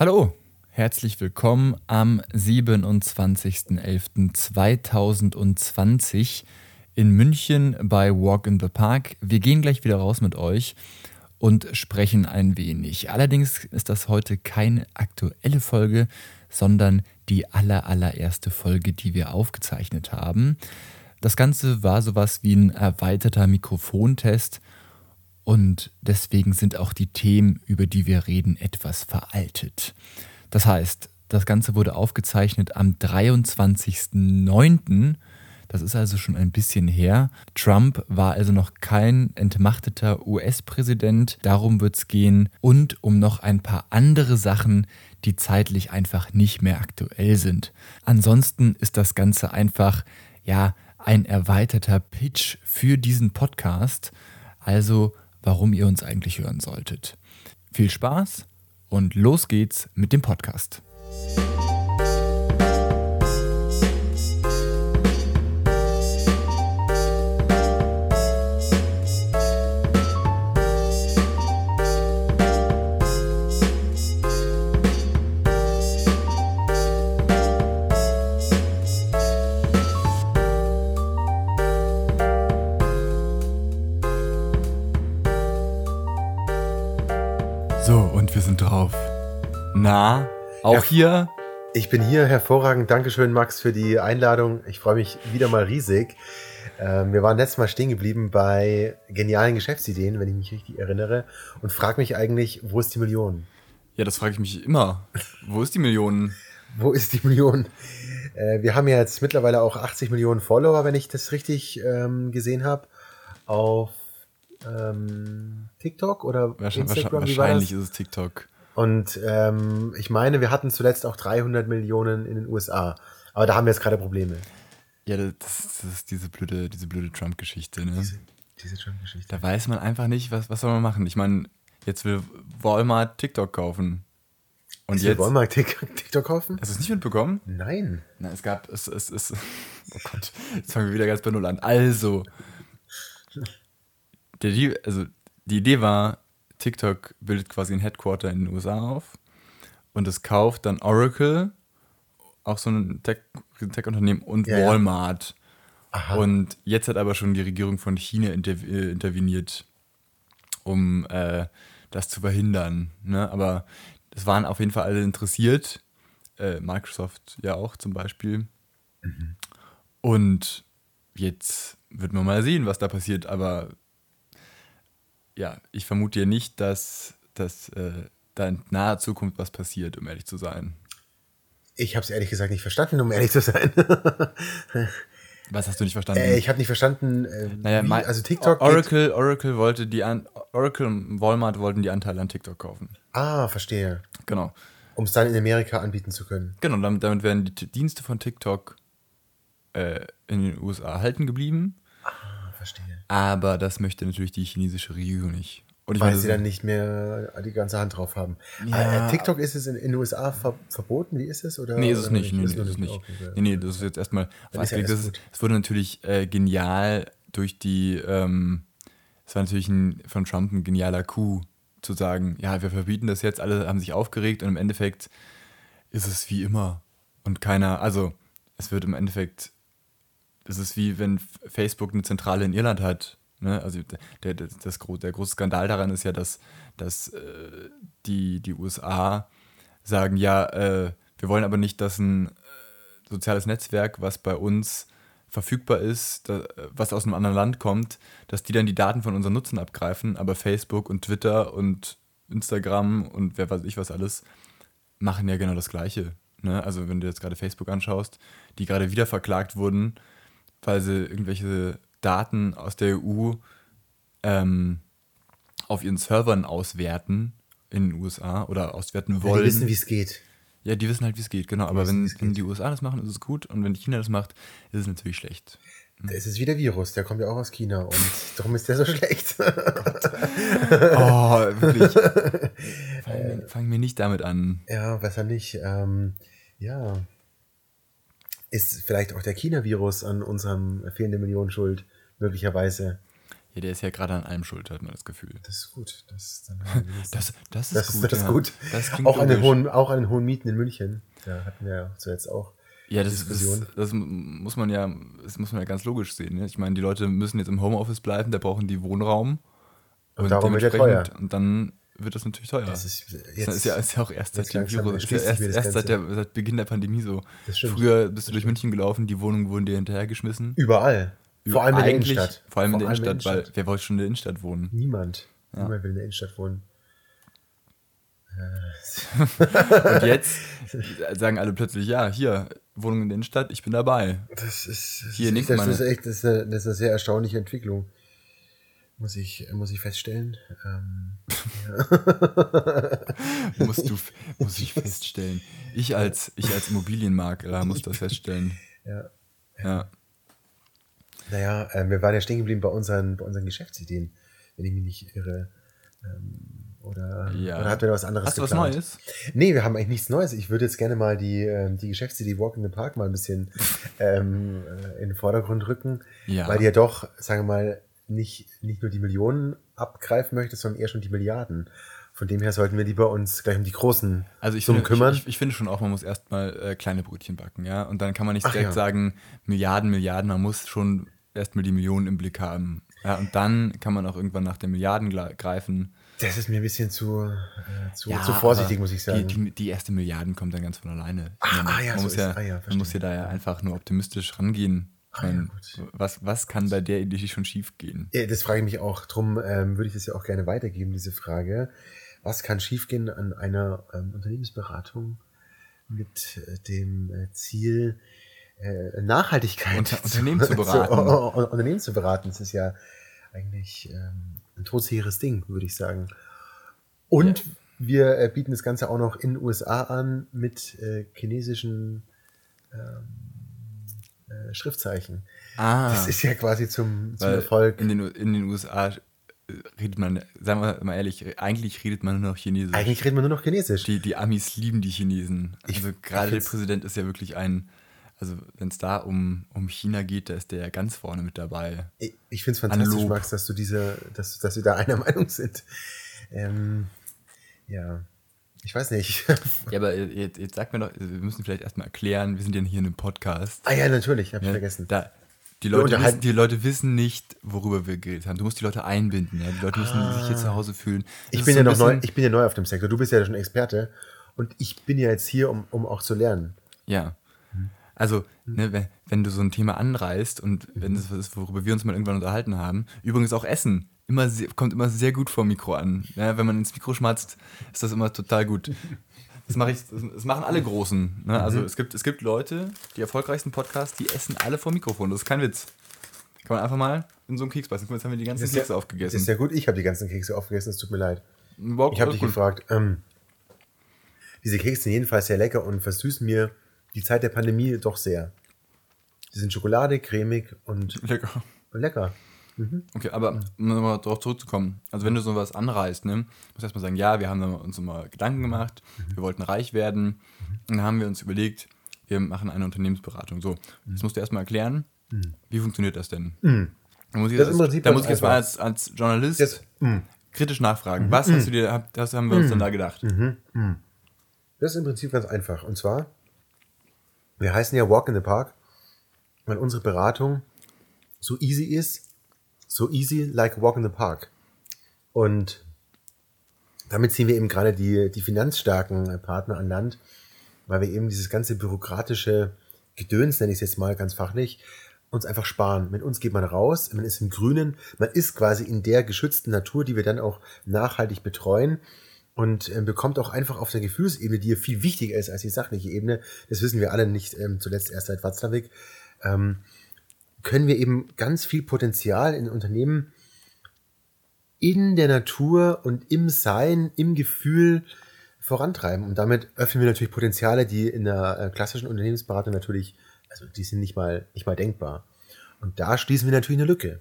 Hallo, herzlich willkommen am 27.11.2020 in München bei Walk in the Park. Wir gehen gleich wieder raus mit euch und sprechen ein wenig. Allerdings ist das heute keine aktuelle Folge, sondern die aller, allererste Folge, die wir aufgezeichnet haben. Das Ganze war sowas wie ein erweiterter Mikrofontest und deswegen sind auch die Themen, über die wir reden, etwas veraltet. Das heißt, das Ganze wurde aufgezeichnet am 23.09. Das ist also schon ein bisschen her. Trump war also noch kein entmachteter US-Präsident. Darum wird es gehen. Und um noch ein paar andere Sachen, die zeitlich einfach nicht mehr aktuell sind. Ansonsten ist das Ganze einfach, ja, ein erweiterter Pitch für diesen Podcast. Also warum ihr uns eigentlich hören solltet. Viel Spaß und los geht's mit dem Podcast. Na, auch ja, hier? Ich bin hier, hervorragend. Dankeschön, Max, für die Einladung. Ich freue mich wieder mal riesig. Ähm, wir waren letztes Mal stehen geblieben bei genialen Geschäftsideen, wenn ich mich richtig erinnere, und frage mich eigentlich, wo ist die Million? Ja, das frage ich mich immer. Wo ist die Million? wo ist die Million? Äh, wir haben ja jetzt mittlerweile auch 80 Millionen Follower, wenn ich das richtig ähm, gesehen habe, auf ähm, TikTok oder Instagram. Wahrscheinlich ist es TikTok. Und ähm, ich meine, wir hatten zuletzt auch 300 Millionen in den USA. Aber da haben wir jetzt gerade Probleme. Ja, das, das ist diese blöde, diese blöde Trump-Geschichte. Ne? Diese, diese Trump-Geschichte. Da weiß man einfach nicht, was, was soll man machen. Ich meine, jetzt will Walmart TikTok kaufen. Und jetzt, will Walmart TikTok kaufen? Hast du es nicht mitbekommen? Nein. Na, es gab, es, es, es, oh Gott, jetzt fangen wir wieder ganz bei Null an. Also, der, also die Idee war, TikTok bildet quasi ein Headquarter in den USA auf und es kauft dann Oracle, auch so ein Tech-Unternehmen, und ja, Walmart. Ja. Und jetzt hat aber schon die Regierung von China interv äh, interveniert, um äh, das zu verhindern. Ne? Aber es waren auf jeden Fall alle interessiert. Äh, Microsoft ja auch zum Beispiel. Mhm. Und jetzt wird man mal sehen, was da passiert. Aber ja, ich vermute ja nicht, dass, dass äh, da in naher Zukunft was passiert, um ehrlich zu sein. Ich habe es ehrlich gesagt nicht verstanden, um ehrlich zu sein. Was hast du nicht verstanden? Äh, ich habe nicht verstanden, äh, naja, wie, also TikTok. Oracle, Oracle wollte die an, Oracle und Walmart wollten die Anteile an TikTok kaufen. Ah, verstehe. Genau. Um es dann in Amerika anbieten zu können. Genau, damit, damit wären die Dienste von TikTok äh, in den USA erhalten geblieben verstehe. Aber das möchte natürlich die chinesische Regierung nicht. Und ich Weil meine, sie dann nicht mehr die ganze Hand drauf haben. Ja. Äh, TikTok ist es in, den USA ver verboten? Wie ist es? Oder, nee, ist es nicht. Nee, ist es nicht. Okay, nee, nee, das ist jetzt erstmal. Es ja wurde natürlich äh, genial durch die. Ähm, es war natürlich ein, von Trump ein genialer Coup, zu sagen: Ja, wir verbieten das jetzt. Alle haben sich aufgeregt und im Endeffekt ist es wie immer. Und keiner. Also, es wird im Endeffekt das ist wie wenn Facebook eine Zentrale in Irland hat. Ne? Also der, der, das, der große Skandal daran ist ja, dass, dass äh, die, die USA sagen, ja, äh, wir wollen aber nicht, dass ein äh, soziales Netzwerk, was bei uns verfügbar ist, da, was aus einem anderen Land kommt, dass die dann die Daten von unseren Nutzen abgreifen, aber Facebook und Twitter und Instagram und wer weiß ich was alles machen ja genau das Gleiche. Ne? Also wenn du jetzt gerade Facebook anschaust, die gerade wieder verklagt wurden, weil sie irgendwelche Daten aus der EU ähm, auf ihren Servern auswerten in den USA oder auswerten wollen. Ja, die wissen, wie es geht. Ja, die wissen halt, wie es geht, genau. Die Aber wissen, wenn, wenn die USA das machen, ist es gut. Und wenn China das macht, ist es natürlich schlecht. Das ist wie der Virus, der kommt ja auch aus China und darum ist der so schlecht. oh, wirklich. Fang, fang, mir nicht damit an. Ja, besser nicht. Ähm, ja, ist vielleicht auch der China-Virus an unserem fehlenden Millionen schuld, möglicherweise. Ja, der ist ja gerade an allem schuld, hat man das Gefühl. Das ist gut. Das, das, das, ist das, gut. Das ist ja. gut. Das auch, an den hohen, auch an den hohen Mieten in München. Da hatten wir ja zuletzt auch. Ja, das, das, das, muss man ja, das muss man ja ganz logisch sehen. Ne? Ich meine, die Leute müssen jetzt im Homeoffice bleiben, da brauchen die Wohnraum. Und, und darum wird er teuer. Und dann wird das natürlich teuer. Das ist, jetzt, das ist, ja, ist ja auch erst seit dem Virus, erst, erst seit, der, seit Beginn der Pandemie so. Früher bist du durch München gelaufen, die Wohnungen wurden dir hinterhergeschmissen. Überall. Vor allem in der Innenstadt. Vor allem in der Innenstadt, Innenstadt, weil wer wollte schon in der Innenstadt wohnen? Niemand. Ja. Niemand will in der Innenstadt wohnen. Und jetzt sagen alle plötzlich, ja, hier, Wohnung in der Innenstadt, ich bin dabei. Das ist, das hier, ist, das ist echt, das ist, eine, das ist eine sehr erstaunliche Entwicklung. Muss ich, muss ich feststellen. Ähm, ja. Musst du, muss ich feststellen. Ich als, ich als Immobilienmakler muss das feststellen. Ja. Ja. Naja, äh, wir waren ja stehen geblieben bei unseren, bei unseren Geschäftsideen, wenn ich mich nicht irre. Ähm, oder, ja. oder ihr da was anderes Hast du was geplant? Neues? Nee, wir haben eigentlich nichts Neues. Ich würde jetzt gerne mal die, ähm, die Geschäftsidee Walk in the Park mal ein bisschen ähm, äh, in den Vordergrund rücken. Ja. Weil die ja doch, sagen wir mal, nicht, nicht nur die Millionen abgreifen möchte, sondern eher schon die Milliarden. Von dem her sollten wir lieber uns gleich um die großen also ich Summen finde, kümmern. Ich, ich, finde schon auch, man muss erstmal äh, kleine Brötchen backen, ja. Und dann kann man nicht Ach direkt ja. sagen, Milliarden, Milliarden, man muss schon erstmal die Millionen im Blick haben. Ja, und dann kann man auch irgendwann nach den Milliarden greifen. Das ist mir ein bisschen zu, äh, zu, Ja, zu vorsichtig, muss ich sagen. Die, die, die erste Milliarden kommt dann ganz von alleine. Ich meine, ah, ja, man so muss ist ja. Ah, ja, man muss ja da ja einfach nur optimistisch rangehen. Ja, meine, gut. was, was kann bei der Idee schon schief gehen? Ja, das frage ich mich auch. Drum ähm, würde ich das ja auch gerne weitergeben, diese Frage. Was kann schiefgehen an einer ähm, Unternehmensberatung mit äh, dem äh, Ziel, äh, Nachhaltigkeit Unter- Unternehmen zu beraten. Zu, uh, uh, Unternehmen zu beraten. Das ist ja eigentlich ähm, ein todsicheres Ding, würde ich sagen. Und wir äh, bieten das Ganze auch noch in den USA an mit äh, chinesischen ähm, äh, Schriftzeichen. Ah, Das ist ja quasi zum, zum Erfolg. In den, in den USA äh, redet man, sagen wir mal ehrlich, eigentlich redet man nur noch Chinesisch. Eigentlich redet man nur noch Chinesisch. Die, die Amis lieben die Chinesen. Also ich gerade der Präsident ist ja wirklich ein, also wenn es da um, um China geht, da ist der ja ganz vorne mit dabei. Ich, ich finde es fantastisch, Analog. Max, dass du diese, dass, dass wir da einer Meinung sind. Ähm, ja, ich weiß nicht. Ja, aber jetzt, jetzt sag mir doch, wir müssen vielleicht erstmal erklären, wir sind ja hier in einem Podcast. ah ja, natürlich, habe ich Ja, vergessen. Da, die, Leute wissen, die Leute wissen nicht, worüber wir geredet haben. Du musst die Leute einbinden. Ja? Die Leute müssen sich hier zu Hause fühlen. Das Ah. ich bin ja noch neu, ich bin ja neu auf dem Sektor. Du bist ja schon Experte und ich bin ja jetzt hier, um, um auch zu lernen. Ja. Also, ne, wenn, wenn du so ein Thema anreißt und wenn das was ist, worüber wir uns mal irgendwann unterhalten haben, übrigens auch Essen, immer sehr, kommt immer sehr gut vor Mikro an. Ja, wenn man ins Mikro schmatzt, ist das immer total gut. Das mache ich, das, machen alle Großen. Ne? Also es gibt, es gibt Leute, die erfolgreichsten Podcasts, die essen alle vor Mikrofon. Das ist kein Witz. Kann man einfach mal in so einen Keks beißen. Jetzt haben wir die ganzen ist Kekse ja, aufgegessen. Das ist ja gut, ich habe die ganzen Kekse aufgegessen, es tut mir leid. Überhaupt Ich habe dich gut. gefragt, ähm, diese Kekse sind jedenfalls sehr lecker und versüßen mir die Zeit der Pandemie doch sehr. Sie sind schokoladig, cremig und Lecker. lecker. Okay, aber um nochmal darauf zurückzukommen. Also wenn du sowas anreißt, ne, musst du erstmal sagen, ja, wir haben uns immer Gedanken gemacht, wir wollten reich werden. Und dann haben wir uns überlegt, wir machen eine Unternehmensberatung. So, jetzt musst du erstmal erklären, wie funktioniert das denn? Da muss ich, Das ist im als, da muss ich jetzt mal als, als Journalist Das, kritisch nachfragen. Was hast du dir, das haben wir uns dann da gedacht? das ist im Prinzip ganz einfach. Und zwar, wir heißen ja Walk in the Park, weil unsere Beratung so easy ist, so easy like Walk in the Park. Und damit ziehen wir eben gerade die, die finanzstarken Partner an Land, weil wir eben dieses ganze bürokratische Gedöns, nenne ich es jetzt mal ganz fachlich, uns einfach sparen. Mit uns geht man raus, man ist im Grünen, man ist quasi in der geschützten Natur, die wir dann auch nachhaltig betreuen und äh, bekommt auch einfach auf der Gefühlsebene, die ja viel wichtiger ist als die sachliche Ebene, das wissen wir alle nicht, ähm, zuletzt erst seit Watzlawick, ähm, können wir eben ganz viel Potenzial in Unternehmen in der Natur und im Sein, im Gefühl vorantreiben. Und damit öffnen wir natürlich Potenziale, die in der äh, klassischen Unternehmensberatung natürlich, also die sind nicht mal, nicht mal denkbar. Und da schließen wir natürlich eine Lücke.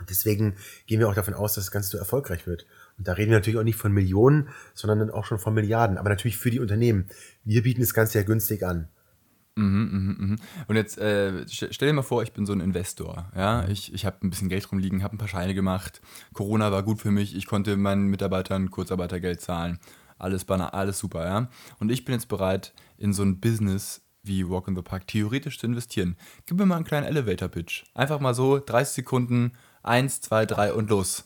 Und deswegen gehen wir auch davon aus, dass das Ganze so erfolgreich wird. Und da reden wir natürlich auch nicht von Millionen, sondern dann auch schon von Milliarden. Aber natürlich für die Unternehmen. Wir bieten das Ganze ja günstig an. Mhm, mh, mh. Und jetzt äh, stell dir mal vor, ich bin so ein Investor. Ja? Mhm. Ich, ich habe ein bisschen Geld rumliegen, habe ein paar Scheine gemacht. Corona war gut für mich. Ich konnte meinen Mitarbeitern Kurzarbeitergeld zahlen. Alles, banal, alles super. Ja? Und ich bin jetzt bereit, in so ein Business wie Walk in the Park theoretisch zu investieren. Gib mir mal einen kleinen Elevator-Pitch. Einfach mal so 30 Sekunden, 1, 2, 3 und los.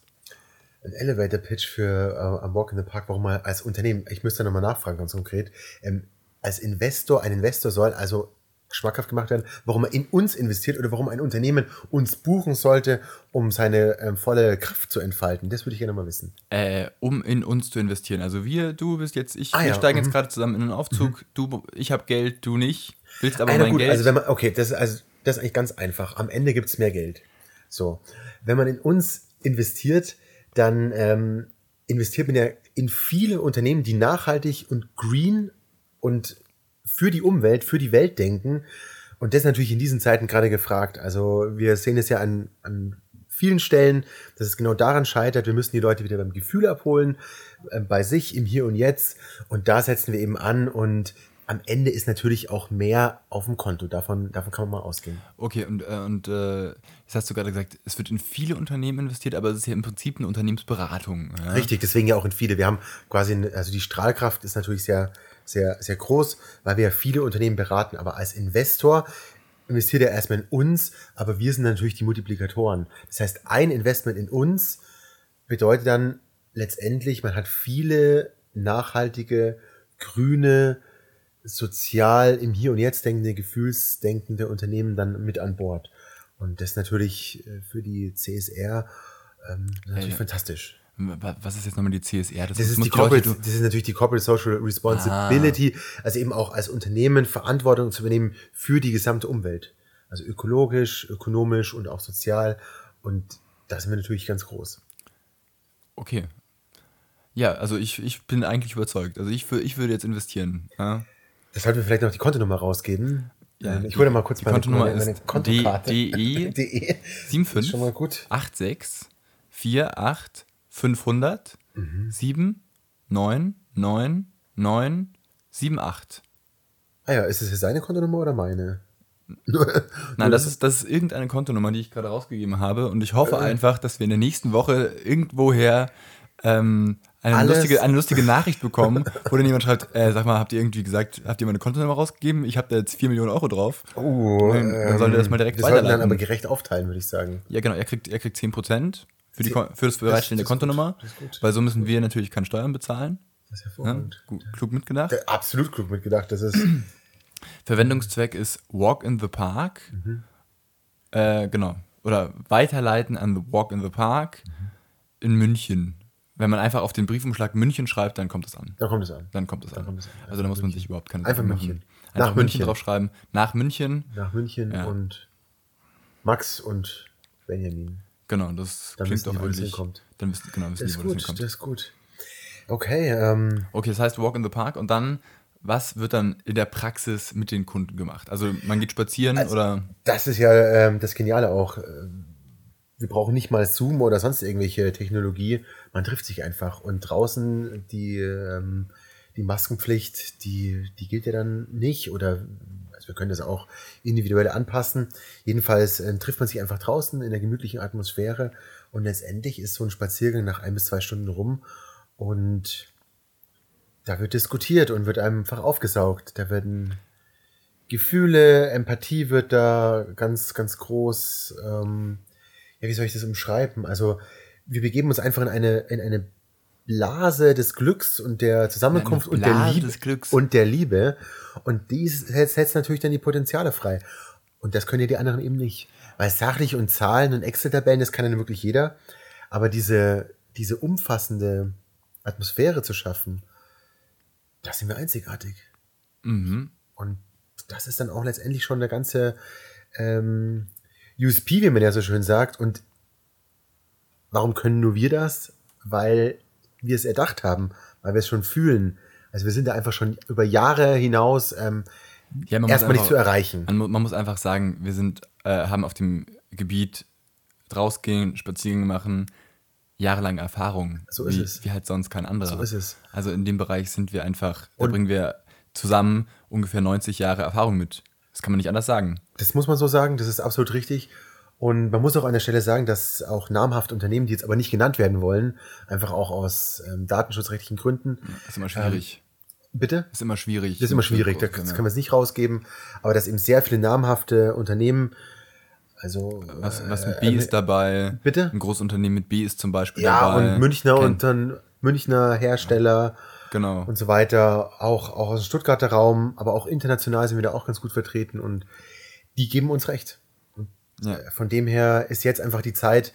Ein Elevator-Pitch für äh, am Walk in the Park, warum mal als Unternehmen, ich müsste nochmal nachfragen, ganz konkret, ähm, als Investor, ein Investor soll also schmackhaft gemacht werden, warum er in uns investiert oder warum ein Unternehmen uns buchen sollte, um seine ähm, volle Kraft zu entfalten. Das würde ich gerne mal wissen. Äh, um in uns zu investieren. Also wir, du bist jetzt, ich, Ah, wir ja, steigen mhm. jetzt gerade zusammen in einen Aufzug. Du, ich habe Geld, du nicht. Willst aber Ah, mein gut, Geld. also wenn man, okay, das ist, also, das ist eigentlich ganz einfach. Am Ende gibt es mehr Geld. So. Wenn man in uns investiert, dann ähm, investiert man ja in viele Unternehmen, die nachhaltig und green und für die Umwelt, für die Welt denken. Und das ist natürlich in diesen Zeiten gerade gefragt. Also wir sehen es ja an, an vielen Stellen, dass es genau daran scheitert. Wir müssen die Leute wieder beim Gefühl abholen, äh, bei sich im Hier und Jetzt. Und da setzen wir eben an. Und am Ende ist natürlich auch mehr auf dem Konto. Davon, davon kann man mal ausgehen. Okay, und, äh, und äh, jetzt hast du gerade gesagt, es wird in viele Unternehmen investiert, aber es ist ja im Prinzip eine Unternehmensberatung. Ja? Richtig, deswegen ja auch in viele. Wir haben quasi, eine- also die Strahlkraft ist natürlich sehr, sehr, sehr groß, weil wir ja viele Unternehmen beraten. Aber als Investor investiert er erstmal in uns, aber wir sind natürlich die Multiplikatoren. Das heißt, ein Investment in uns bedeutet dann letztendlich, man hat viele nachhaltige, grüne, sozial im Hier und Jetzt denkende, gefühlsdenkende Unternehmen dann mit an Bord. Und das natürlich äh, für die CSR ähm, natürlich ja. fantastisch. Wa- Was ist jetzt nochmal die CSR? Das ist, muss die Corporate, das ist natürlich die Corporate Social Responsibility, also eben auch als Unternehmen Verantwortung zu übernehmen für die gesamte Umwelt. Also ökologisch, ökonomisch und auch sozial. Und da sind wir natürlich ganz groß. Okay. Ja, also ich, ich bin eigentlich überzeugt. Also ich, ich würde jetzt investieren. Ja? Das sollten wir vielleicht noch die Kontonummer rausgeben. Ja, Ähm, ich hole mal kurz die meine, Kontonummer meine, meine ist Kontokarte. DE DE. 75 Schon mal gut. 86 48 500 Mhm. 7 9 9 9 7 8. Ah ja, ist es jetzt seine Kontonummer oder meine? Nein, das ist, das ist irgendeine Kontonummer, die ich gerade rausgegeben habe. Und ich hoffe Äh. einfach, dass wir in der nächsten Woche irgendwoher ähm, eine, lustige, eine lustige Nachricht bekommen, wo dann jemand schreibt, äh, sag mal, habt ihr irgendwie gesagt, habt ihr meine Kontonummer rausgegeben? Ich habe da jetzt 4 Millionen Euro drauf. Oh, Dann- dann sollte er das mal direkt Wir sollten dann weiterleiten. aber gerecht aufteilen, würde ich sagen. Ja, genau, er kriegt, er kriegt 10% für, die, für das Bereitstellen der Kontonummer, weil so müssen wir natürlich keine Steuern bezahlen. Das ist Ja? hervorragend. Gut, klug mitgedacht. Der- Absolut klug mitgedacht. Das ist Verwendungszweck ist Walk in the Park. Mhm. Äh, genau. Oder weiterleiten an the Walk in the Park Mhm. in München. Wenn man einfach auf den Briefumschlag München schreibt, dann kommt es an. da kommt es an. Dann kommt es an. kommt es an. Also da muss man sich überhaupt keine Einfach. München. Einfach Nach München München. draufschreiben. Nach München. Nach München Ja. und Max und Benjamin. Genau, das Dann klingt die, doch das eigentlich. hinkommt. Dann wissen, genau, wissen Das die, wo das gut, hinkommt. das ist gut. Okay, ähm, Okay, das heißt Walk in the Park und dann, was wird dann in der Praxis mit den Kunden gemacht? Also man geht spazieren Also- oder das ist ja ähm, das Geniale auch. Ähm, Wir brauchen nicht mal Zoom oder sonst irgendwelche Technologie. Man trifft sich einfach. Und draußen die, ähm, die Maskenpflicht, die, die gilt ja dann nicht. Oder wir können das auch individuell anpassen. Jedenfalls äh, trifft man sich einfach draußen in der gemütlichen Atmosphäre. Und letztendlich ist so ein Spaziergang nach ein bis zwei Stunden rum. Und da wird diskutiert und wird einfach aufgesaugt. Da werden Gefühle, Empathie wird da ganz, ganz groß. Ähm, ja, wie soll ich das umschreiben? Also, wir begeben uns einfach in eine, in eine Blase des Glücks und der Zusammenkunft und der Liebe. Und der Liebe. Und dies setzt, natürlich dann die Potenziale frei. Und das können ja die anderen eben nicht. Weil sachlich und Zahlen und Excel-Tabellen, das kann ja wirklich jeder. Aber diese, diese umfassende Atmosphäre zu schaffen, da sind wir einzigartig. mhm. Und das ist dann auch letztendlich schon der ganze ähm, USP, wie man ja so schön sagt. Und warum können nur wir das? Weil wir es erdacht haben, weil wir es schon fühlen. Also wir sind da einfach schon über Jahre hinaus ähm, ja, erstmal nicht zu erreichen. Man, mu- man muss einfach sagen, wir sind, äh, haben auf dem Gebiet rausgehen, Spaziergänge machen, jahrelang Erfahrung. So ist wie, es. Wie halt sonst kein anderer. So ist es. Also in dem Bereich sind wir einfach, da Und- bringen wir zusammen ungefähr 90 Jahre Erfahrung mit. Das kann man nicht anders sagen. Das muss man so sagen, das ist absolut richtig. Und man muss auch an der Stelle sagen, dass auch namhafte Unternehmen, die jetzt aber nicht genannt werden wollen, einfach auch aus ähm, datenschutzrechtlichen Gründen. Das ist immer schwierig. Ähm, bitte? Das ist immer schwierig. Das ist immer schwierig, das, das können wir jetzt nicht rausgeben. Aber dass eben sehr viele namhafte Unternehmen, also. Was, was mit B äh, ist dabei? Bitte? Ein Großunternehmen mit B ist zum Beispiel ja, dabei. Ja, und Münchner Ken und dann Münchner Hersteller. Genau. Und so weiter. Auch, auch aus dem Stuttgarter Raum, aber auch international sind wir da auch ganz gut vertreten und die geben uns recht. Ja. Von dem her ist jetzt einfach die Zeit,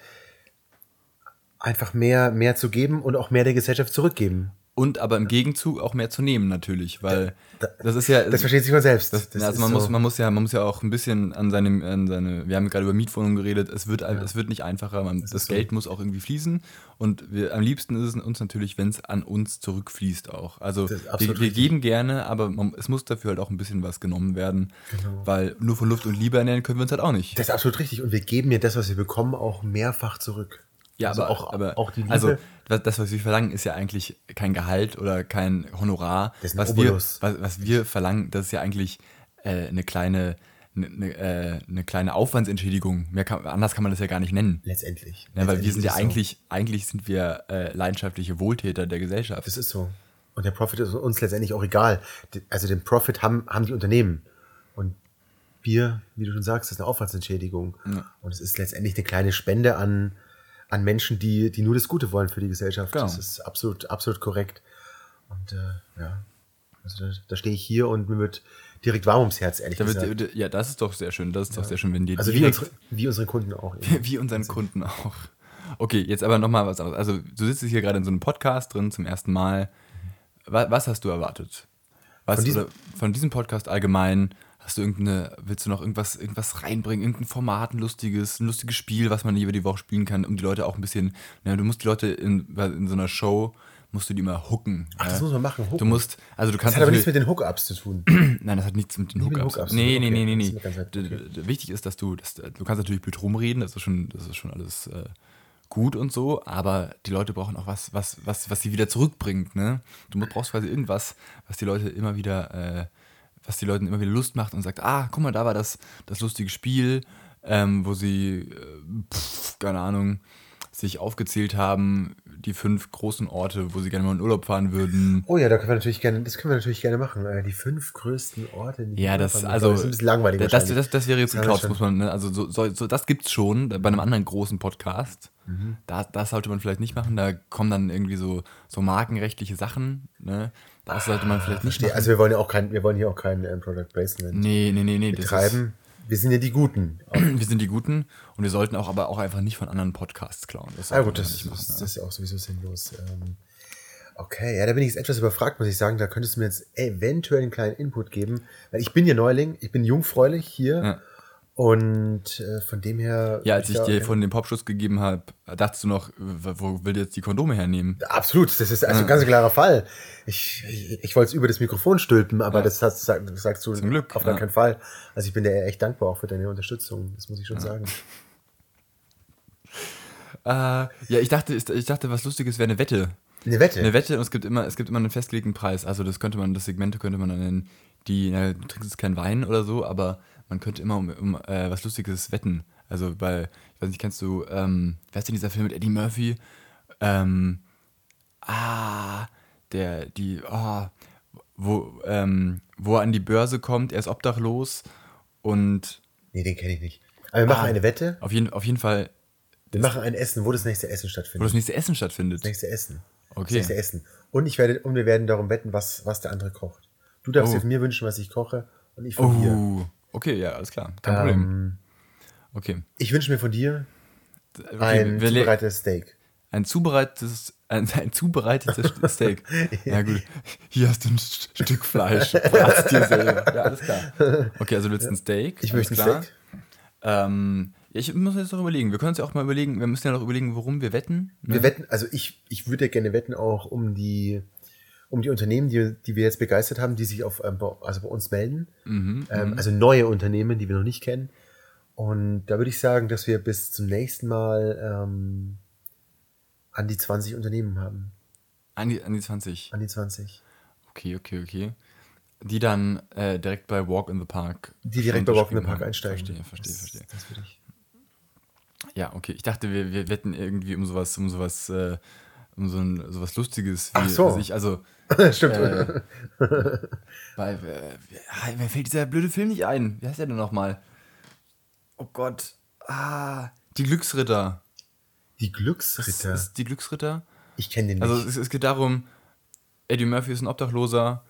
einfach mehr, mehr zu geben und auch mehr der Gesellschaft zurückgeben. Und aber im Gegenzug auch mehr zu nehmen natürlich, weil da, da, das ist ja das versteht sich von selbst. Das, das also man muss so. man muss ja man muss ja auch ein bisschen an seinem an seine wir haben gerade über Mietwohnungen geredet. Es wird ja. es wird nicht einfacher. Man, das, das Geld so. muss auch irgendwie fließen und wir, am liebsten ist es uns natürlich, wenn es an uns zurückfließt auch. Also wir, wir geben gerne, aber man, es muss dafür halt auch ein bisschen was genommen werden, genau. weil nur von Luft und Liebe ernähren können wir uns halt auch nicht. Das ist absolut richtig und wir geben ja das, was wir bekommen, auch mehrfach zurück. Ja, also aber auch, aber auch die Liebe. Also das, was wir verlangen, ist ja eigentlich kein Gehalt oder kein Honorar. Das ist was, wir, was, was wir verlangen, das ist ja eigentlich äh, eine kleine eine, äh, eine kleine Aufwandsentschädigung. Mehr kann, anders kann man das ja gar nicht nennen. Letztendlich. Ja, weil wir sind ja eigentlich, so. eigentlich sind wir äh, leidenschaftliche Wohltäter der Gesellschaft. Das ist so. Und der Profit ist uns letztendlich auch egal. Also den Profit haben, haben die Unternehmen. Und wir, wie du schon sagst, das ist eine Aufwandsentschädigung. Ja. Und es ist letztendlich eine kleine Spende an, an Menschen, die, die nur das Gute wollen für die Gesellschaft. Genau. Das ist absolut, absolut korrekt. Und äh, ja, also da, da stehe ich hier und mir wird direkt warm ums Herz, ehrlich da gesagt. Wird, ja, das ist doch sehr schön. Das ist ja. doch sehr schön, wenn die Also wie unsere, wie unsere Kunden auch. Wie, wie unseren also. Kunden auch. Okay, jetzt aber nochmal was anderes. Also du sitzt hier gerade in so einem Podcast drin zum ersten Mal. Was, was hast du erwartet? Was, von, diesem, von diesem Podcast allgemein Hast du irgendeine, willst du noch irgendwas, irgendwas reinbringen, irgendein Format, ein lustiges, ein lustiges Spiel, was man über die Woche spielen kann, um die Leute auch ein bisschen, na, du musst die Leute in, in so einer Show, musst du die immer hooken. Ach, das muss man machen, hooken. Du musst, also du kannst. Das hat aber nichts mit den Hookups zu tun. Nein, das hat nichts mit den Hookups. Hook nee, nee, nee, nee, nee. Okay. Wichtig ist, dass du, dass, du kannst natürlich blöd rumreden, das ist schon, das ist schon alles äh, gut und so, aber die Leute brauchen auch was, was, was, was sie wieder zurückbringt, ne? Du brauchst quasi irgendwas, was die Leute immer wieder, äh, was die Leuten immer wieder Lust macht und sagt, ah, guck mal, da war das, das lustige Spiel, ähm, wo sie, äh, pff, keine Ahnung, sich aufgezählt haben, die fünf großen Orte, wo sie gerne mal in Urlaub fahren würden. Oh ja, da können wir natürlich gerne, das können wir natürlich gerne machen. Die fünf größten Orte. Die ja, das, also, das ist ein bisschen langweilig. Das, das, das wäre jetzt geklaut, muss man, ne? also so, so, so, das gibt's schon bei einem anderen großen Podcast. Mhm. Da, das sollte man vielleicht nicht machen. Da kommen dann irgendwie so, so markenrechtliche Sachen. Ne? Das sollte man vielleicht nicht machen. Also wir wollen ja auch kein, wir wollen hier auch kein äh, Product Placement nee, nee, nee, nee, betreiben. wir sind ja die Guten. wir sind die Guten und wir sollten auch aber auch einfach nicht von anderen Podcasts klauen. Das ja gut, das, machen, das, ist ja auch sowieso sinnlos. Ähm, okay, ja, da bin ich jetzt etwas überfragt, muss ich sagen. Da könntest du mir jetzt eventuell einen kleinen Input geben, weil ich bin ja Neuling, ich bin jungfräulich hier. Ja und äh, von dem her. Ja, als ich, ich dir von dem Popschuss gegeben habe, dachtest du noch, wo will jetzt die Kondome hernehmen? Absolut, das ist also ein ganz klarer Fall. Ich, ich, ich wollte es über das Mikrofon stülpen, aber ja. das, hast, das sagst du Zum Glück, auf gar ja. keinen Fall. Also ich bin dir echt dankbar auch für deine Unterstützung, das muss ich schon ja. sagen. Äh, ja, ich dachte, ich dachte, was Lustiges wäre eine Wette. Eine Wette? Eine Wette und es gibt immer, es gibt immer einen festgelegten Preis. Also das könnte man, das Segmente könnte man dann nennen, die, na, du trinkst jetzt keinen Wein oder so, aber man könnte immer um, um äh, was Lustiges wetten. Also, weil, ich weiß nicht, kennst du, ähm, wer ist denn dieser Film mit Eddie Murphy? Ähm, ah, der, die, oh, wo, ähm, wo er an die Börse kommt, er ist obdachlos und. Nee, den kenne ich nicht. Aber wir machen ah, eine Wette. Auf jeden, auf jeden Fall. Wir machen ein Essen, wo das nächste Essen stattfindet. Wo das nächste Essen stattfindet. Das nächste Essen. Okay. Das nächste Essen. Und ich werde, und wir werden darum wetten, was, was der andere kocht. Du darfst oh. dir von mir wünschen, was ich koche, und ich von oh. dir. Okay, ja, alles klar. Kein Problem. Ähm, okay. Ich wünsche mir von dir ein okay, zubereitetes Steak. Ein zubereitetes, ein, ein zubereitetes Steak. Ja, gut. Hier hast du ein Stück Fleisch. Bratst dir selber. Ja, alles klar. Okay, also du willst ein Steak. Ich möchte ein klar. Steak. Ähm, ich muss jetzt noch überlegen. Wir können uns ja auch mal überlegen, wir müssen ja noch überlegen, worum wir wetten. Ne? Wir wetten, also ich, ich würde ja gerne wetten auch um die um die Unternehmen, die, die wir jetzt begeistert haben, die sich auf, ähm, also bei uns melden. Mhm, ähm, mhm. also neue Unternehmen, die wir noch nicht kennen. Und da würde ich sagen, dass wir bis zum nächsten Mal ähm, an die 20 Unternehmen haben. An die, an die 20? An die 20. Okay, okay, okay. Die dann äh, direkt bei Walk in the Park. Die direkt bei Walk in the Park einsteigen. Verstehe, verstehe, verstehe. Das, das ja, okay. Ich dachte, wir, wir wetten irgendwie um sowas, um sowas, äh, um so ein, sowas Lustiges. Wie, Ach so. Also ich, also, Stimmt. Äh, bei, äh, mir fällt dieser blöde Film nicht ein. Wie heißt der denn nochmal? Oh Gott. Ah, die Glücksritter. Die Glücksritter? Das ist die Glücksritter? Ich kenne den also nicht. Also es, es, geht darum, Eddie Murphy ist ein Obdachloser,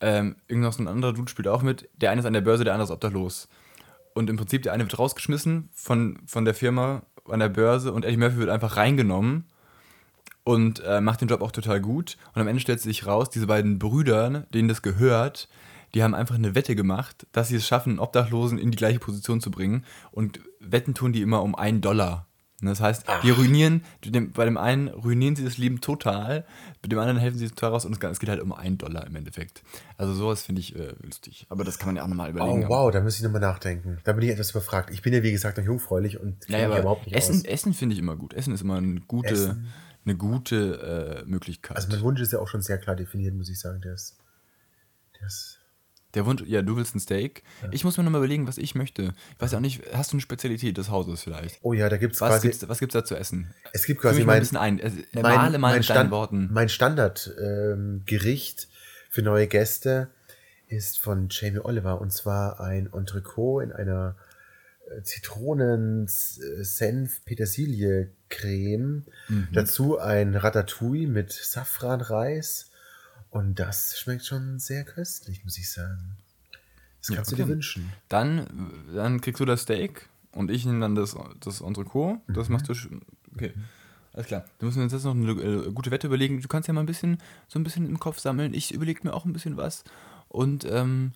ähm, irgend noch so ein anderer Dude spielt auch mit. Der eine ist an der Börse, der andere ist obdachlos. Und im Prinzip, der eine wird rausgeschmissen von, von der Firma an der Börse und Eddie Murphy wird einfach reingenommen und äh, macht den Job auch total gut. Und am Ende stellt sich raus, diese beiden Brüder, denen das gehört, die haben einfach eine Wette gemacht, dass sie es schaffen, einen Obdachlosen in die gleiche Position zu bringen. Und Wetten tun die immer um einen Dollar. Das heißt, Ach. die ruinieren, bei dem einen ruinieren sie das Leben total, bei dem anderen helfen sie total raus und es geht halt um einen Dollar im Endeffekt. Also sowas finde ich äh, lustig. Aber das kann man ja auch nochmal überlegen. Oh wow, da muss ich nochmal nachdenken. Da bin ich etwas überfragt. Ich bin ja wie gesagt noch jungfräulich und kenne ja, überhaupt nicht Essen, aus. Essen finde ich immer gut. Essen ist immer eine gute, eine gute äh, Möglichkeit. Also mein Wunsch ist ja auch schon sehr klar definiert, muss ich sagen. Der ist, der ist der Wunsch, ja, du willst ein Steak. Ja. Ich muss mir nochmal überlegen, was ich möchte. Ich weiß auch nicht, hast du eine Spezialität des Hauses vielleicht? Oh ja, da gibt es quasi. Gibt's, was gibt es da zu essen? Es gibt quasi mein, ein bisschen ein. Also, mein, male mal mein mit Stand, Worten. Mein Standardgericht ähm, für neue Gäste ist von Jamie Oliver und zwar ein Entrecot in einer äh, Zitronen-Senf-Petersilie-Creme. Mhm. Dazu ein Ratatouille mit Safranreis und das schmeckt schon sehr köstlich, muss ich sagen. Das kannst ja, okay. du dir wünschen. Dann, dann kriegst du das Steak und ich nehme dann das, das Entrecot. Das mhm. machst du. Okay. Alles klar. Da müssen wir uns jetzt noch eine äh, gute Wette überlegen. Du kannst ja mal ein bisschen, so ein bisschen im Kopf sammeln. Ich überlege mir auch ein bisschen was. Und ähm,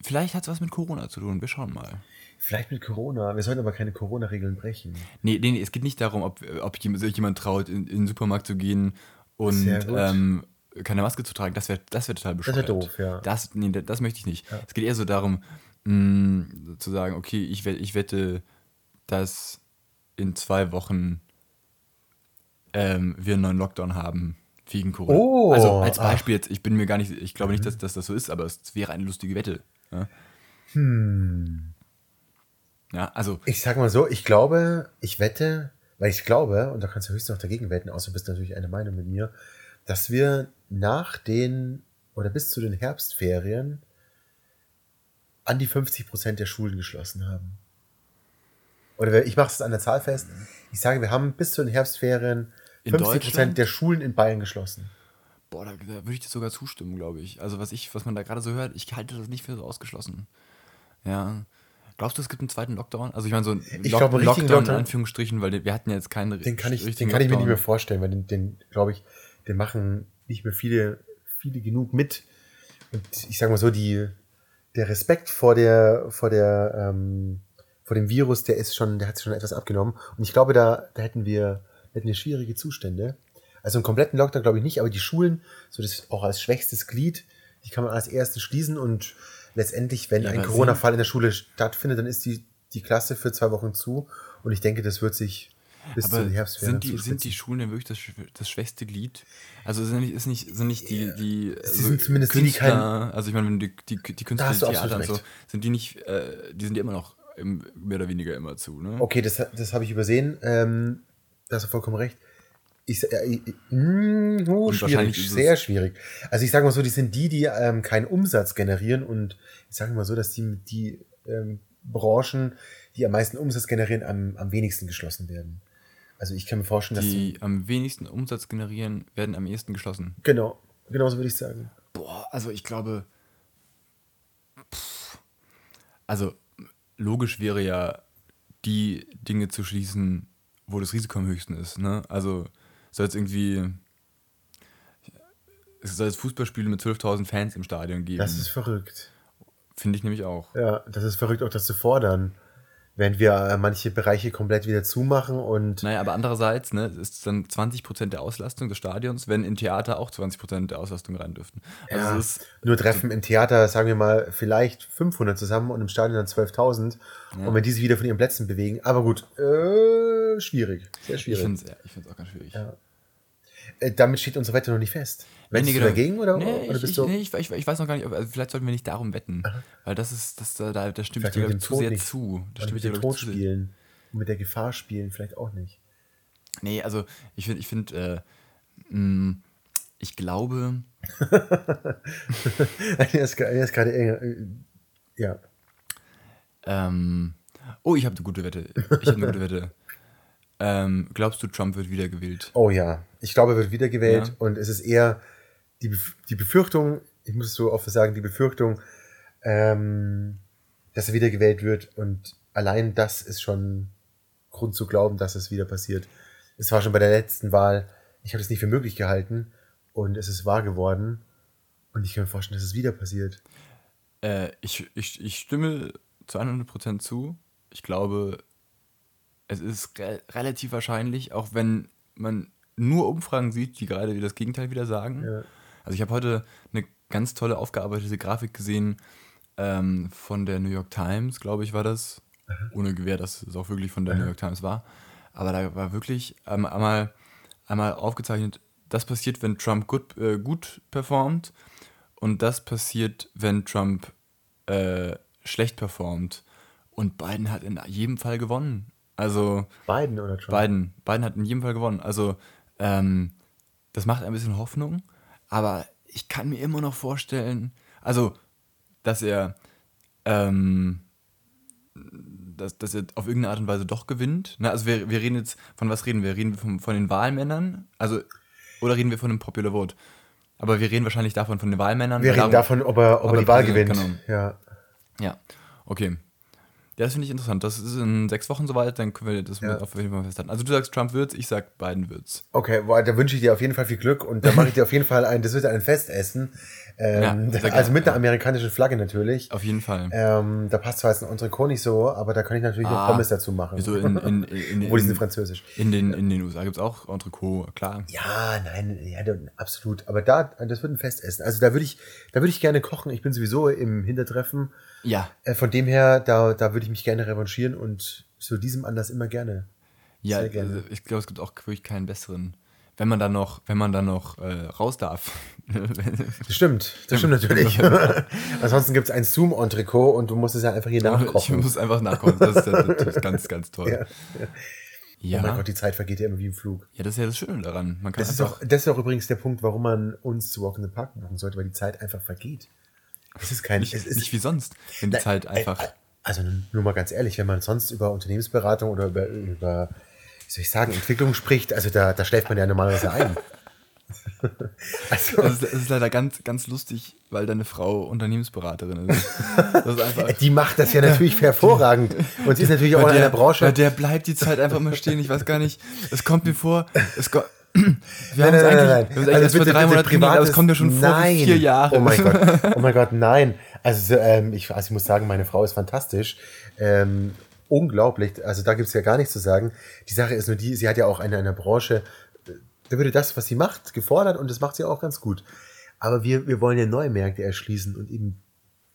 vielleicht hat es was mit Corona zu tun. Wir schauen mal. Vielleicht mit Corona. Wir sollten aber keine Corona-Regeln brechen. Nee, nee, nee, es geht nicht darum, ob, ob sich jemand traut, in, in den Supermarkt zu gehen und ähm, keine Maske zu tragen, das wäre das wär total bescheuert. Das wäre doof, ja. Das, nee, das möchte ich nicht. Ja. Es geht eher so darum, mh, mm, zu sagen, okay, ich, ich wette, dass in zwei Wochen ähm, wir einen neuen Lockdown haben wegen Corona. Oh, also als Beispiel jetzt, ich bin mir gar nicht, ich glaube nicht, mhm. dass, dass das so ist, aber es wäre eine lustige Wette. Ja? Hm. Ja, also. Ich sag mal so, ich glaube, ich wette, weil ich glaube, und da kannst du höchstens noch dagegen wetten, außer du bist natürlich eine Meinung mit mir, dass wir nach den oder bis zu den Herbstferien an die 50 Prozent der Schulen geschlossen haben. Oder ich mache es an der Zahl fest. Ich sage, wir haben bis zu den Herbstferien 50 Prozent der Schulen in Bayern geschlossen. Boah, da, da würde ich dir sogar zustimmen, glaube ich. Also was ich, was man da gerade so hört, ich halte das nicht für so ausgeschlossen. Ja. Glaubst du, es gibt einen zweiten Lockdown? Also ich meine so einen ich Lock glaube, Lockdown, Lockdown in Anführungsstrichen, weil wir hatten ja jetzt keinen Den kann ich, den kann ich mir nicht mehr vorstellen, weil den, den glaube ich, den machen nicht mehr viele, viele genug mit. Und ich sage mal so, die, der Respekt vor der, vor der, ähm, vor dem Virus, der ist schon, der hat schon etwas abgenommen. Und ich glaube, da, da hätten wir, hätten wir schwierige Zustände. Also einen kompletten Lockdown glaube ich nicht, aber die Schulen, so das auch als schwächstes Glied, die kann man als erstes schließen und letztendlich, wenn ja, ein Corona-Fall in der Schule stattfindet, dann ist die, die Klasse für zwei Wochen zu. Und ich denke, das wird sich bis Aber Sind die, sind die Schulen denn wirklich das, das schwächste Glied? Also sind nicht, ist nicht, sind nicht die, die Sie also sind zumindest Künstler, die, kein, also ich meine, die, die, die Künstler, die Theater und so, sind die nicht, äh, die sind ja immer noch im, mehr oder weniger immer zu, ne? Okay, das, das habe ich übersehen. Ähm, da hast du vollkommen recht. Ich, äh, mh, oh, schwierig, sehr schwierig. Also ich sage mal so, die sind die, die ähm, keinen Umsatz generieren und ich sage mal so, dass die, die ähm, Branchen, die am meisten Umsatz generieren, am, am wenigsten geschlossen werden. Also ich kann mir vorstellen, dass. Die am wenigsten Umsatz generieren, werden am ehesten geschlossen. Genau, genau so würde ich sagen. Boah, also ich glaube. Pff, also logisch wäre ja, die Dinge zu schließen, wo das Risiko am höchsten ist. Ne? Also soll es irgendwie. Es soll es Fußballspiele mit 12.000 Fans im Stadion geben. Das ist verrückt. Finde ich nämlich auch. Ja, das ist verrückt, auch das zu fordern während wir äh, manche Bereiche komplett wieder zumachen und. Naja, aber andererseits ne, ist dann 20% der Auslastung des Stadions, wenn in Theater auch 20% der Auslastung rein dürften. Also ja, ist, nur treffen im Theater, sagen wir mal, vielleicht 500 zusammen und im Stadion dann 12.000. Ja. Und wenn die sich wieder von ihren Plätzen bewegen. Aber gut, äh, schwierig. Sehr schwierig. Ich finde es auch ganz schwierig. Ja. Äh, damit steht unsere Wette noch nicht fest. Wettest nee, du dagegen oder, nee, oder ich, ich, nee, ich, ich, ich, weiß noch gar nicht, also vielleicht sollten wir nicht darum wetten. Aha. Weil das ist, das, da, da stimmt ich dir zu sehr nicht. zu. Da stimmt mit dem Tod spielen. Und mit der Gefahr spielen vielleicht auch nicht. Nee, also ich finde, ich finde, äh, mm, ich glaube. er ist, ist gerade. Äh, ja. Ähm, oh, ich habe eine gute Wette. Ich habe eine gute Wette. Ähm, glaubst du, Trump wird wiedergewählt? Oh ja, ich glaube, er wird wiedergewählt ja. und es ist eher die, Bef die Befürchtung, ich muss so oft sagen, die Befürchtung, ähm, dass er wiedergewählt wird und allein das ist schon Grund zu glauben, dass es wieder passiert. Es war schon bei der letzten Wahl, ich habe es nicht für möglich gehalten und es ist wahr geworden und ich kann mir vorstellen, dass es wieder passiert. Äh, ich, ich, ich stimme zu 100% zu. Ich glaube, es ist re relativ wahrscheinlich, auch wenn man nur Umfragen sieht, die gerade das Gegenteil wieder sagen. Ja. Also ich habe heute eine ganz tolle aufgearbeitete Grafik gesehen ähm, von der New York Times, glaube ich, war das. Ohne Gewehr, dass es auch wirklich von der Aha. New York Times war. Aber da war wirklich einmal, einmal aufgezeichnet, das passiert, wenn Trump gut, äh, gut performt und das passiert, wenn Trump äh, schlecht performt. Und Biden hat in jedem Fall gewonnen. Also. Biden oder Trump? Biden. Biden hat in jedem Fall gewonnen. Also, ähm, das macht ein bisschen Hoffnung. Aber ich kann mir immer noch vorstellen, also, dass er, ähm, dass, dass er auf irgendeine Art und Weise doch gewinnt. Na, also wir, wir reden jetzt, von was reden wir? Reden wir von, von den Wahlmännern? Also, oder reden wir von dem Popular Vote? Aber wir reden wahrscheinlich davon von den Wahlmännern. Wir reden davon, ob er, ob er die Wahl gewinnt. Genau. Ja. Ja, okay. Ja, das finde ich interessant. Das ist in sechs Wochen soweit, dann können wir das ja. auf jeden Fall festhalten. Also du sagst, Trump wird's, ich sag, Biden wird's. Okay, boah, da wünsche ich dir auf jeden Fall viel Glück und da mache ich dir auf jeden Fall ein, das wird ein Festessen. Ähm, ja, also mit der amerikanischen Flagge natürlich. Auf jeden Fall. Ähm, da passt zwar jetzt ein Entrecot nicht so, aber da kann ich natürlich ah, auch Pommes dazu machen. Wieso in, in, in, in Wo die sind französisch. In den, in den USA gibt es auch Entrecot, klar. Ja, nein, ja, absolut. Aber da, das wird ein Festessen. Also da würde ich, da würde ich gerne kochen. Ich bin sowieso im Hintertreffen. Ja. Äh, von dem her, da, da würde ich mich gerne revanchieren und zu diesem Anlass immer gerne. Ja, gerne. Also ich glaube, es gibt auch wirklich keinen besseren. Wenn man dann noch, wenn man dann noch äh, raus darf. das stimmt, das stimmt natürlich. Ansonsten gibt es ein Zoom-Entrecot und du musst es ja einfach hier nachkochen. Ich muss einfach nachkochen. Das ist, das ist ganz, ganz toll. Ja, ja. Ja. Oh mein Gott, die Zeit vergeht ja immer wie im Flug. Ja, das ist ja das Schöne daran. Man kann das, ist auch, das ist auch übrigens der Punkt, warum man uns zu Walk in the Park buchen sollte, weil die Zeit einfach vergeht. Es ist kein. Nicht, es ist, nicht wie sonst, wenn die Zeit einfach. Also nur mal ganz ehrlich, wenn man sonst über Unternehmensberatung oder über, über wie soll ich sagen, Entwicklung spricht, also da, da schläft man ja normalerweise ein. also, das, ist, das ist leider ganz, ganz lustig, weil deine Frau Unternehmensberaterin ist. ist einfach, die macht das ja natürlich hervorragend. Und sie ist natürlich auch in der Branche. Bei der bleibt die Zeit einfach immer stehen. Ich weiß gar nicht. Es kommt mir vor, es Wir haben es eigentlich, nein. Wir haben also bitte, vor drei Monaten privat, aber es kommt ja schon nein. vor vier Jahren. Oh mein Gott, oh mein Gott, nein. Also, ähm, ich, also ich muss sagen, meine Frau ist fantastisch. Ähm, unglaublich. Also da gibt es ja gar nichts zu sagen. Die Sache ist nur die, sie hat ja auch in einer Branche, da würde das, was sie macht, gefordert und das macht sie auch ganz gut. Aber wir, wir wollen ja neue Märkte erschließen und eben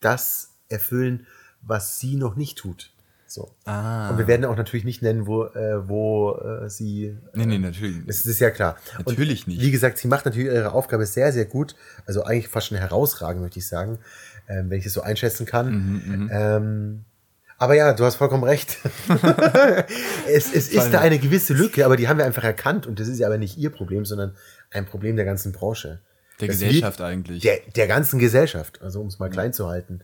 das erfüllen, was sie noch nicht tut. So. Ah. Und wir werden auch natürlich nicht nennen, wo, äh, wo äh, sie. Nee, nee, natürlich. Das ist ja klar. Natürlich und, nicht. Wie gesagt, sie macht natürlich ihre Aufgabe sehr, sehr gut. Also eigentlich fast schon herausragend, möchte ich sagen, ähm, wenn ich es so einschätzen kann. Mhm, mhm. ähm, aber ja, du hast vollkommen recht. es es ist da eine gewisse Lücke, aber die haben wir einfach erkannt. Und das ist ja aber nicht ihr Problem, sondern ein Problem der ganzen Branche. Der das Gesellschaft eigentlich. Der, der ganzen Gesellschaft. Also um es mal ja. klein zu halten.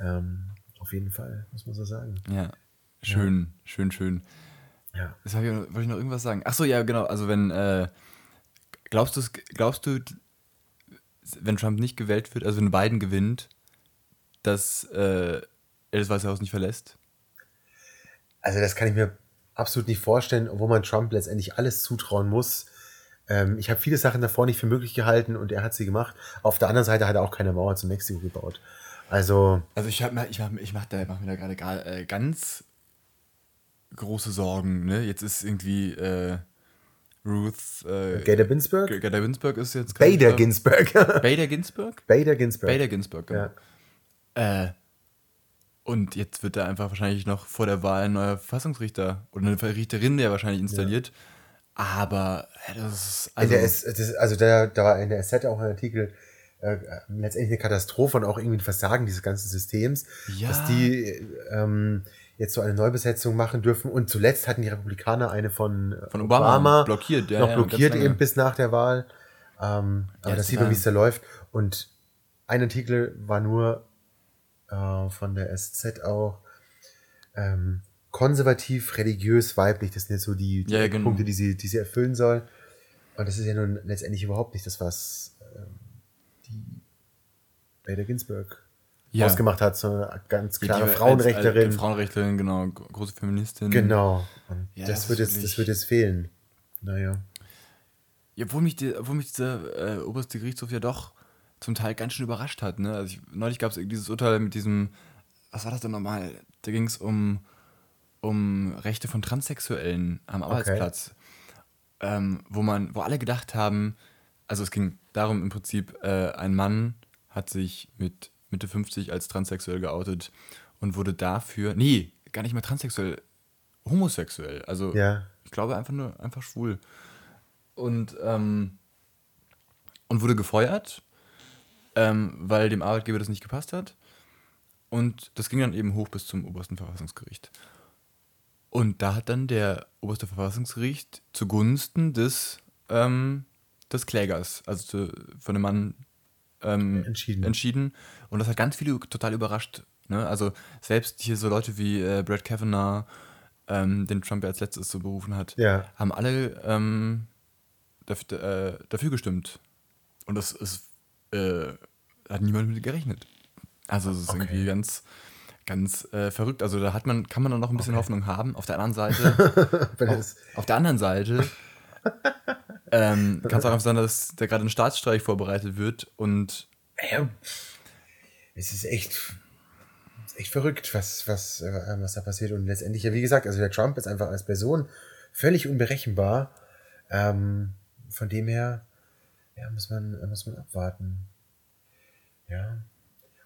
Ähm, auf jeden Fall, muss man so sagen. Ja. Schön, ja. schön, schön. Ja. Jetzt ich, wollte ich noch irgendwas sagen. Ach so, ja, genau. Also wenn, äh, glaubst du, glaubst du, wenn Trump nicht gewählt wird, also wenn Biden gewinnt, dass äh, er das Weiße Haus nicht verlässt? Also das kann ich mir absolut nicht vorstellen, obwohl man Trump letztendlich alles zutrauen muss. Ähm, ich habe viele Sachen davor nicht für möglich gehalten und er hat sie gemacht. Auf der anderen Seite hat er auch keine Mauer zu Mexiko gebaut. Also. Also ich habe ich mach, ich mach da, mach mir da gerade äh, ganz große Sorgen. Ne? Jetzt ist irgendwie äh, Ruth. Äh, Gator Ginsburg? Gator Ginsburg ist jetzt. Bader Ginsburg. Bader Ginsburg? Bader Ginsburg. Bader Ginsburg, genau. Ja. Äh, und jetzt wird da einfach wahrscheinlich noch vor der Wahl ein neuer Verfassungsrichter oder eine Richterin ja wahrscheinlich installiert. Aber das ist. Also, der S, das, also da, da war in der SZ auch ein Artikel, äh, letztendlich eine Katastrophe und auch irgendwie ein Versagen dieses ganzen Systems, ja. dass die ähm, jetzt so eine Neubesetzung machen dürfen. Und zuletzt hatten die Republikaner eine von, von Obama, Obama blockiert, ja, noch ja, blockiert eben bis nach der Wahl. Ähm, aber ja, das sieht man, wie es da läuft. Und ein Artikel war nur äh, von der SZ auch ähm, konservativ, religiös, weiblich. Das sind jetzt so die, die ja, genau. Punkte, die sie, die sie erfüllen soll. Und das ist ja nun letztendlich überhaupt nicht das, was ähm, die Ginsburg ja. ausgemacht hat, so eine ganz klare die, Frauenrechtlerin. Als, als Frauenrechtlerin, genau, große Feministin. Genau. Und ja, das, das, wird jetzt, das wird jetzt fehlen. Naja. Ja, obwohl mich, die, obwohl mich dieser äh, oberste Gerichtshof ja doch zum Teil ganz schön überrascht hat. Ne? Also ich, neulich gab es dieses Urteil mit diesem, was war das denn nochmal? Da ging es um, um Rechte von Transsexuellen am Arbeitsplatz. Okay. Ähm, wo man, wo alle gedacht haben, also es ging darum im Prinzip, äh, ein Mann hat sich mit Mitte 50 als transsexuell geoutet und wurde dafür, nee, gar nicht mehr transsexuell, homosexuell. Also ja. ich glaube einfach nur, einfach schwul. Und, ähm, und wurde gefeuert, ähm, weil dem Arbeitgeber das nicht gepasst hat. Und das ging dann eben hoch bis zum obersten Verfassungsgericht. Und da hat dann der oberste Verfassungsgericht zugunsten des, ähm, des Klägers, also zu, von dem Mann, ähm, entschieden. entschieden. Und das hat ganz viele total überrascht. Ne? Also selbst hier so Leute wie äh, Brad Kavanaugh, ähm, den Trump ja als letztes so berufen hat, ja. haben alle ähm, dafür, äh, dafür gestimmt. Und das ist, äh, hat niemand mit gerechnet. Also es ist okay. irgendwie ganz, ganz äh, verrückt. Also da hat man, kann man dann noch ein bisschen okay. Hoffnung haben. Auf der anderen Seite, auf, auf, der anderen Seite ähm, kann es auch einfach sein, dass da gerade ein Staatsstreich vorbereitet wird und ja, es ist echt, ist echt verrückt, was, was, äh, was da passiert. Und letztendlich, ja, wie gesagt, also der Trump ist einfach als Person völlig unberechenbar. Ähm, von dem her, ja, muss man, muss man abwarten. Ja.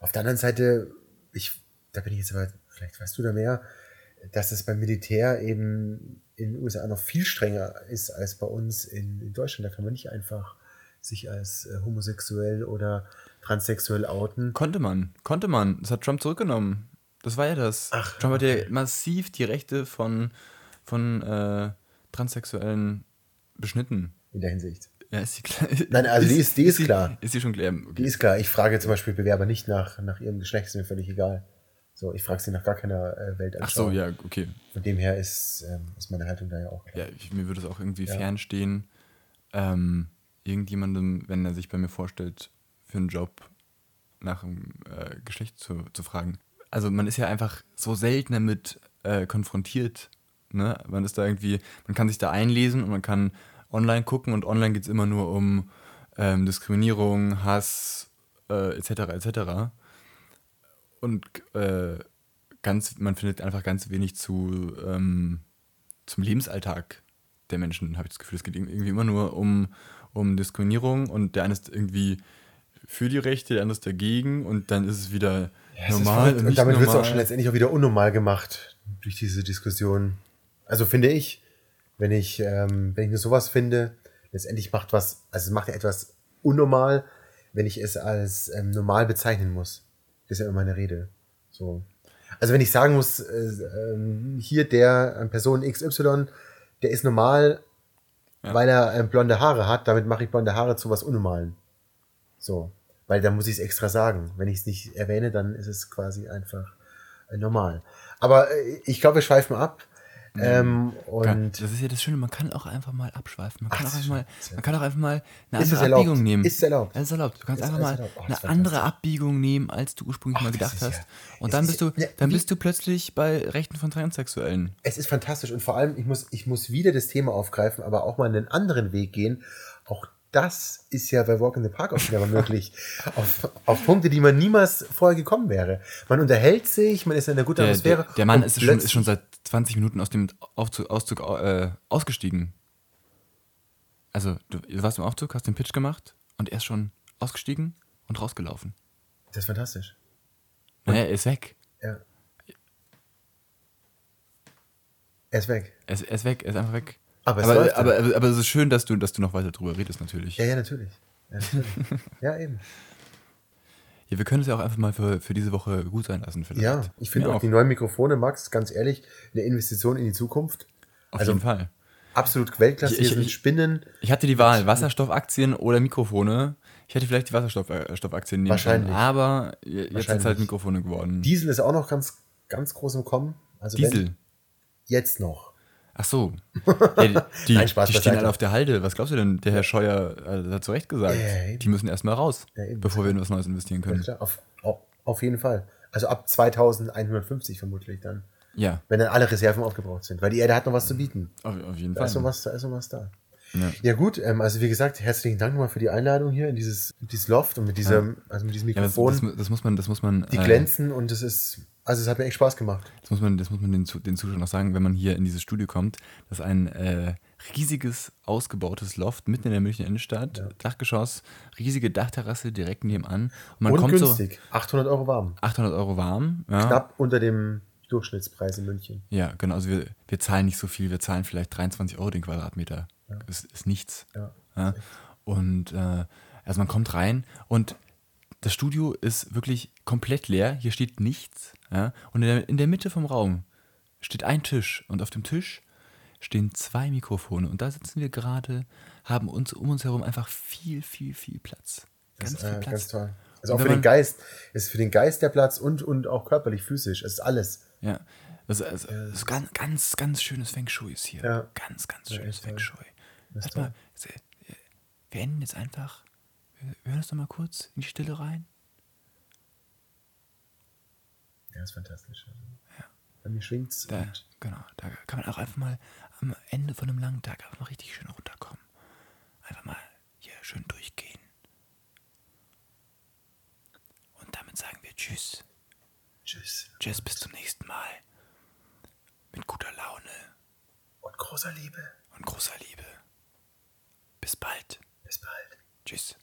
Auf der anderen Seite, ich, da bin ich jetzt aber, vielleicht weißt du da mehr, dass es beim Militär eben in den USA noch viel strenger ist als bei uns in, in Deutschland. Da kann man nicht einfach sich als äh, homosexuell oder transsexuell outen. Konnte man, konnte man. Das hat Trump zurückgenommen. Das war ja das. Ach, Trump okay. hat ja massiv die Rechte von, von äh, Transsexuellen beschnitten. In der Hinsicht. Ja, ist die klar? Nein, also ist, die ist, die ist, ist klar. Ist die schon klar? Okay. Die ist klar. Ich frage zum Beispiel Bewerber nicht nach, nach ihrem Geschlecht, ist mir völlig egal. So, ich frage sie nach gar keiner äh, Welt Ach so, ja, okay. Von dem her ist, ähm, ist meine Haltung da ja auch klar. Ja, ich, mir würde es auch irgendwie ja. fernstehen, ähm, irgendjemandem, wenn er sich bei mir vorstellt, für einen Job nach dem äh, Geschlecht zu, zu fragen. Also man ist ja einfach so selten damit äh, konfrontiert. Ne? Man ist da irgendwie, man kann sich da einlesen und man kann online gucken und online geht es immer nur um ähm, Diskriminierung, Hass, äh, etc. etc und äh, ganz, man findet einfach ganz wenig zu ähm, zum Lebensalltag der Menschen, habe ich das Gefühl. Es geht irgendwie immer nur um, um Diskriminierung und der eine ist irgendwie für die Rechte, der andere ist dagegen und dann ist es wieder ja, normal. und, und damit wird es auch schon letztendlich auch wieder unnormal gemacht durch diese Diskussion. Also finde ich, wenn ich, ähm, wenn ich nur sowas finde, letztendlich macht was, also es macht ja etwas unnormal, wenn ich es als ähm, normal bezeichnen muss. Das ist ja immer meine Rede. So. Also wenn ich sagen muss, äh, äh, hier der äh, Person XY, der ist normal, ja. weil er äh, blonde Haare hat, damit mache ich blonde Haare zu was Unnormalen. So. Weil da muss ich es extra sagen. Wenn ich es nicht erwähne, dann ist es quasi einfach äh, normal. Aber äh, ich glaube, wir schweifen ab. Ähm, und das ist ja das Schöne, man kann auch einfach mal abschweifen. Man kann, Ach, auch, einfach mal, man kann auch einfach mal eine andere Abbiegung nehmen. Ist erlaubt. Es ist erlaubt. Du kannst ist einfach mal oh, eine andere Abbiegung nehmen, als du ursprünglich Ach, mal gedacht hast. Ja, und dann bist du, ja, dann bist du plötzlich bei Rechten von Transsexuellen. Es ist fantastisch und vor allem, ich muss, ich muss wieder das Thema aufgreifen, aber auch mal einen anderen Weg gehen. Auch das ist ja bei Walk in the Park auch wieder mal möglich. auf, auf Punkte, die man niemals vorher gekommen wäre. Man unterhält sich, man ist in einer guten Atmosphäre. Der, der Mann ist schon, ist schon seit 20 Minuten aus dem Aufzug, Auszug äh, ausgestiegen. Also, du, du, warst im Aufzug, hast den Pitch gemacht und er ist schon ausgestiegen und rausgelaufen. Das ist fantastisch. Naja, er ist weg. Ja. Er ist weg. Er ist, er ist weg, er ist einfach weg. Aber, es aber, aber, aber, aber, es ist schön, dass du, dass du noch weiter drüber redest, natürlich. Ja, ja, natürlich. Ja, natürlich. ja eben. Ja, wir können es ja auch einfach mal für, für diese Woche gut sein lassen, vielleicht. Ja, ich finde auch, auch die neuen Mikrofone, Max, ganz ehrlich, eine Investition in die Zukunft. Auf also, jeden Fall. Absolut Weltklasse. Ich, ich, Spinnen. Ich hatte die Wahl, Wasserstoffaktien oder Mikrofone. Ich hätte vielleicht die Wasserstoffaktien nehmen Wahrscheinlich. können, aber jetzt sind es halt Mikrofone geworden. Diesel ist auch noch ganz, ganz groß im Kommen. Also Diesel? jetzt noch. Ach so. Ja, die, Nein, Spaß, die stehen alle auf der Halde. Was glaubst du denn? Der Herr Scheuer äh, hat zu Recht gesagt. Ja, die müssen erstmal raus, ja, bevor wir in was Neues investieren können. Ja, auf, auf, auf, jeden Fall. Also ab 2150 vermutlich dann. Ja. Wenn dann alle Reserven aufgebraucht sind. Weil die Erde hat noch was zu bieten. Auf, auf jeden da Fall. Ist noch was, da ist noch was da. Ja, ja gut, ähm, also wie gesagt, herzlichen Dank nochmal für die Einladung hier in dieses, dieses Loft und mit diesem, also mit diesem Mikrofon. Das, das, das, muss man, das muss man. Die äh, glänzen und es ist also es hat mir echt Spaß gemacht. Das muss man, das muss man den, den Zuschauern noch sagen, wenn man hier in dieses Studio kommt. Das ist ein äh, riesiges, ausgebautes Loft mitten in der Münchner Innenstadt. Ja. Dachgeschoss, riesige Dachterrasse direkt nebenan. Und man Und kommt günstig, so 800 Euro warm. 800 Euro warm. Ja. Knapp unter dem Durchschnittspreis in München. Ja, genau. Also wir, wir zahlen nicht so viel. Wir zahlen vielleicht 23 Euro den Quadratmeter. Ja. Das ist nichts. Ja. ja. Und äh, also man kommt rein und das Studio ist wirklich komplett leer. Hier steht nichts. Ja? Und in der, in der Mitte vom Raum steht ein Tisch. Und auf dem Tisch stehen zwei Mikrofone. Und da sitzen wir gerade, haben uns um uns herum einfach viel, viel, viel Platz. Ganz das, viel äh, Platz. Ganz toll. Also auch für den Geist. ist für den Geist der Platz und, und auch körperlich, physisch. Es ist alles. Ja. Das ist, das ist ganz, ganz, ganz schönes Feng Shui ist hier. Ja. Ganz, ganz schönes ja, Feng Shui. Mal, wir enden jetzt einfach wir hören es doch mal kurz in die Stille rein. Ja, ist fantastisch. Also, ja. Bei mir schwingt es. Genau, da kann man auch einfach mal am Ende von einem langen Tag einfach mal richtig schön runterkommen. Einfach mal hier schön durchgehen. Und damit sagen wir Tschüss. Tschüss. Tschüss, bis zum nächsten Mal. Mit guter Laune. Und großer Liebe. Und großer Liebe. Bis bald. Bis bald. Tschüss.